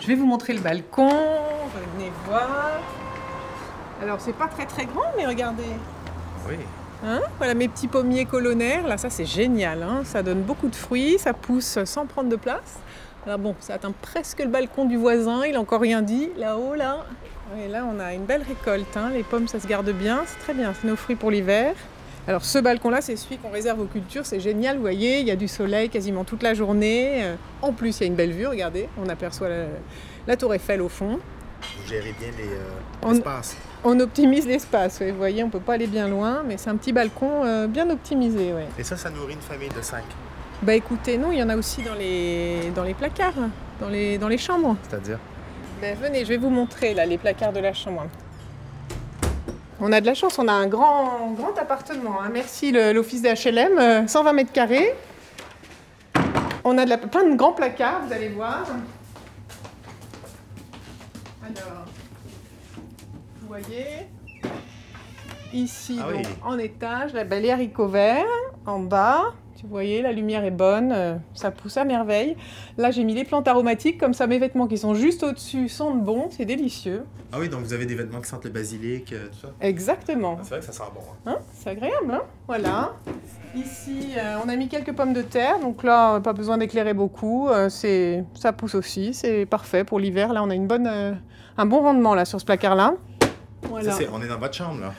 Je vais vous montrer le balcon. Venez voir. Alors, c'est pas très très grand, mais regardez. Oui. Hein voilà mes petits pommiers colonnaires. Là, ça c'est génial. hein. Ça donne beaucoup de fruits. Ça pousse sans prendre de place. Alors bon, ça atteint presque le balcon du voisin. Il a encore rien dit. Là-haut, là. Et là, on a une belle récolte. hein. Les pommes, ça se garde bien. C'est très bien. C'est nos fruits pour l'hiver. Alors ce balcon-là, c'est celui qu'on réserve aux cultures. C'est génial, vous voyez. Il y a du soleil quasiment toute la journée. Euh, En plus, il y a une belle vue. Regardez, on aperçoit la, la tour Eiffel au fond. Vous gérez bien les, euh, On- l'espace. On optimise l'espace. ouais. Vous voyez, on peut pas aller bien loin, mais c'est un petit balcon euh, bien optimisé. Ouais. Et ça, ça nourrit une famille de cinq. Bah écoutez, non, il y en a aussi dans les, dans les placards, dans les, dans les chambres. C'est-à-dire? Ben, venez, je vais vous montrer là les placards de la chambre. On a de la chance, on a un grand, grand appartement. hein. Merci l'office des HLM, euh, 120 mètres carrés. On a de la, plein de grands placards, vous allez voir. Alors, vous voyez Ici, Ah oui. en étage, la belle haricots verts. En bas, vous voyez, la lumière est bonne, euh, ça pousse à merveille. Là, j'ai mis les plantes aromatiques, comme ça mes vêtements qui sont juste au-dessus sentent bon, c'est délicieux. Ah oui, donc vous avez des vêtements qui sentent le basilic, euh, tout ça. Exactement. Ah, c'est vrai que ça sent bon. hein. Hein c'est agréable, hein Voilà. Ici, euh, on a mis quelques pommes de terre, donc là, pas besoin d'éclairer beaucoup. c'est, ça pousse aussi, c'est parfait pour l'hiver. Là, on a une bonne, un bon rendement là sur ce placard-là. Voilà. Ça, c'est- on est dans votre chambre, là.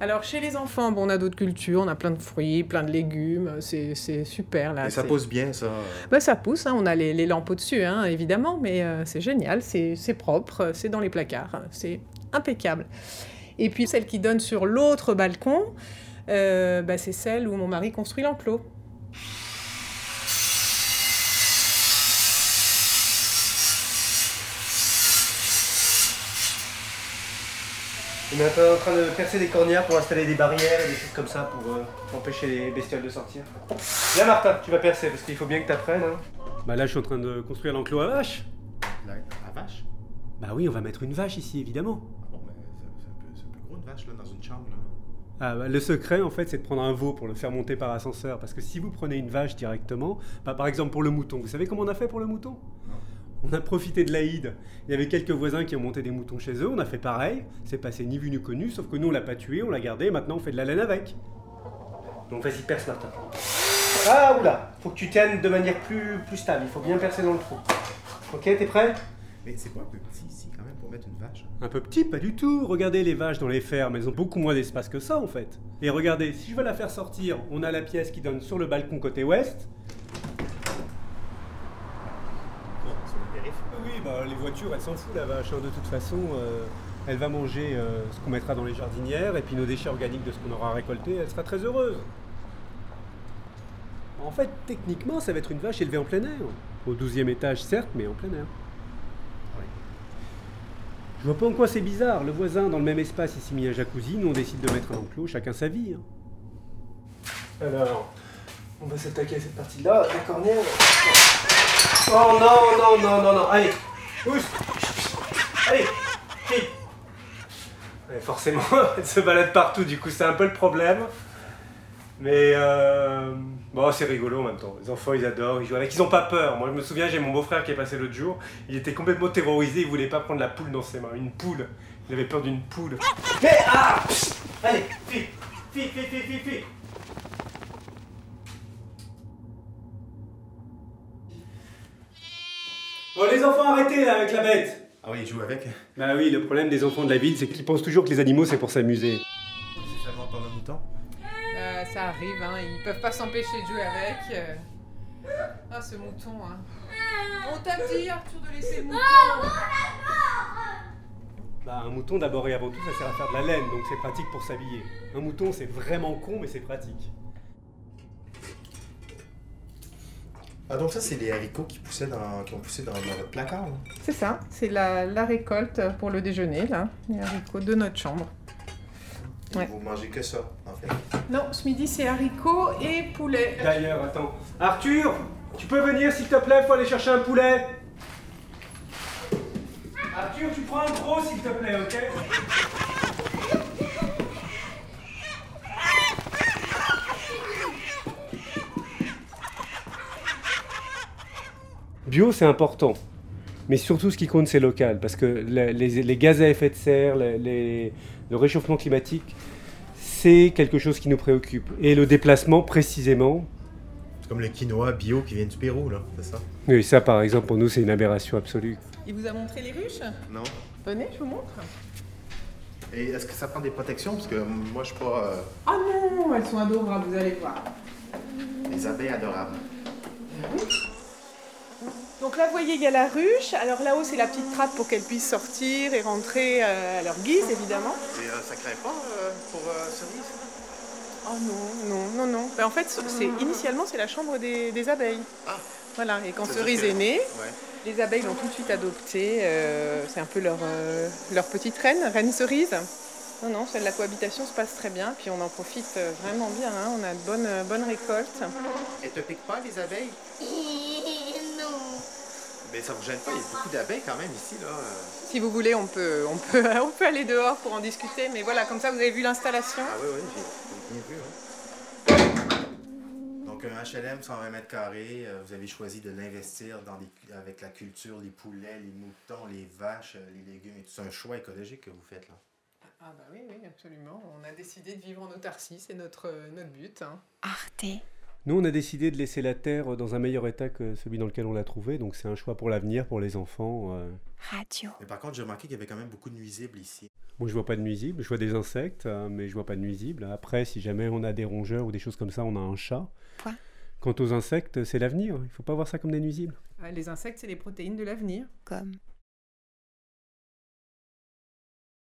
Alors, chez les enfants, bon, on a d'autres cultures, on a plein de fruits, plein de légumes, c'est, super là. Et ça pose bien, ça? Bah, ça pousse, hein, on a les, les lampes au-dessus, hein, évidemment, mais euh, c'est génial, c'est propre, c'est dans les placards, c'est impeccable. Et puis celle qui donne sur l'autre balcon, euh, bah, c'est celle où mon mari construit l'enclos. On est un peu en train de percer des cornières pour installer des barrières et des choses comme ça pour euh, empêcher les bestioles de sortir. Viens Martin, tu vas percer parce qu'il faut bien que tu apprennes. Bah là je suis en train de construire l'enclos à vache. La, la vache Bah oui, on va mettre une vache ici évidemment. Ah bon, mais c'est peu gros, une vache, là, dans une chambre, là. Ah bah, le secret en fait c'est de prendre un veau pour le faire monter par ascenseur parce que si vous prenez une vache directement, bah, par exemple pour le mouton, vous savez comment on a fait pour le mouton? On a profité de l'Aïd. Il y avait quelques voisins qui ont monté des moutons chez eux, on a fait pareil, c'est passé ni vu ni connu, sauf que nous on l'a pas tué, on l'a gardé et maintenant on fait de la laine avec. Donc vas-y perce Martin. Ah oula, faut que tu tiennes de manière plus, plus stable, il faut bien percer dans le trou. Ok, t'es prêt? Mais c'est pas un peu petit ici, quand même, pour mettre une vache. Un peu petit, pas du tout. Regardez les vaches dans les fermes, elles ont beaucoup moins d'espace que ça en fait. Et regardez, si je veux la faire sortir, on a la pièce qui donne sur le balcon côté ouest. Bon, sur le périph'. Oui, bah les voitures, elles s'en foutent la vache. hein. De toute façon, euh, elle va manger euh, ce qu'on mettra dans les jardinières et puis nos déchets organiques de ce qu'on aura récolté, elle sera très heureuse. En fait, techniquement, ça va être une vache élevée en plein air. Au 12e étage, certes, mais en plein air. Je vois pas en quoi c'est bizarre. Le voisin, dans le même espace, il s'est mis un jacuzzi. Nous, on décide de mettre un enclos, chacun sa vie. hein. Alors, on va s'attaquer à cette partie-là, la cornière. Oh non, non, non, non, non. Allez, pousse. Allez, fille. Ouais, forcément, elle se balade partout, du coup, c'est un peu le problème. Mais euh, bon, c'est rigolo en même temps. Les enfants, ils adorent, ils jouent avec. Ils ont pas peur. Moi, je me souviens, j'ai mon beau-frère qui est passé l'autre jour. Il était complètement terrorisé. Il voulait pas prendre la poule dans ses mains. Une poule. Il avait peur d'une poule. Mais ah. Allez, fille, fille, fille, fille, fille, fille. Bon, les enfants, arrêtez là avec la bête. Ah oui, il joue avec. Bah oui, le problème des enfants de la ville, c'est qu'ils pensent toujours que les animaux, c'est pour s'amuser. C'est seulement. Euh, ça arrive, hein, ils peuvent pas s'empêcher de jouer avec. euh. Ah, ce mouton, hein. On t'a dit, Arthur, de laisser le mouton. Bah, un mouton, d'abord et avant tout, ça sert à faire de la laine, donc c'est pratique pour s'habiller. Un mouton, c'est vraiment con, mais c'est pratique. Ah, donc ça, c'est les haricots qui, poussaient dans, qui ont poussé dans, dans votre placard, là. C'est ça, c'est la, la récolte pour le déjeuner, là. Les haricots de notre chambre. Ouais. Vous mangez que ça, en fait. Non, ce midi, c'est haricots et poulet. D'ailleurs, attends. Arthur, tu peux venir s'il te plaît, faut aller chercher un poulet. Arthur, tu prends un gros s'il te plaît, ok? Bio, c'est important. Mais surtout, ce qui compte, c'est local, parce que les, les- les gaz à effet de serre, les- les- le réchauffement climatique, c'est quelque chose qui nous préoccupe. Et le déplacement, précisément, C'est comme le quinoa bio qui vient du Pérou, là, c'est ça? oui, ça par exemple, pour nous, c'est une aberration absolue. Il vous a montré les ruches? Non. Venez, je vous montre. Et est-ce que ça prend des protections? Parce que moi, je suis pas... euh, Ah non, elles sont adorables, vous allez voir. les abeilles adorables. Donc là, vous voyez, il y a la ruche. Alors là-haut, c'est la petite trappe pour qu'elles puissent sortir et rentrer euh, à leur guise, évidemment. Et euh, ça craint pas euh, pour euh, cerise? Oh non, non, non, non. Ben, en fait, c'est initialement, c'est la chambre des, des abeilles. Ah. Voilà, et quand Cerise est née, Ouais. les abeilles l'ont tout de suite adoptée. euh, c'est un peu leur, euh, leur petite reine, reine Cerise. Non, non, celle de la cohabitation se passe très bien, puis on en profite vraiment bien. hein. On a de bonnes, bonnes récoltes. Elles te piquent pas, les abeilles? Mais ça vous gêne pas, il y a beaucoup d'abeilles quand même ici, là. Si vous voulez, on peut, on, peut, on peut aller dehors pour en discuter, mais voilà, comme ça, vous avez vu l'installation. Ah oui, oui, j'ai bien vu. hein. Donc un HLM 120 mètres carrés, euh, vous avez choisi de l'investir dans des- avec la culture, les poulets, les moutons, les vaches, euh, les légumes. et tout. C'est un choix écologique que vous faites là. Ah bah oui, oui, absolument. On a décidé de vivre en autarcie, c'est notre, euh, notre but. hein. Arte. Nous, on a décidé de laisser la terre dans un meilleur état que celui dans lequel on l'a trouvée, donc c'est un choix pour l'avenir, pour les enfants. euh. Radio. Mais par contre, j'ai remarqué qu'il y avait quand même beaucoup de nuisibles ici. Moi, je vois pas de nuisibles, je vois des insectes, euh, mais je vois pas de nuisibles. Après, si jamais on a des rongeurs ou des choses comme ça, on a un chat. Point. Quant aux insectes, c'est l'avenir. Il faut pas voir ça comme des nuisibles. Ah, Les insectes, c'est les protéines de l'avenir. Comme?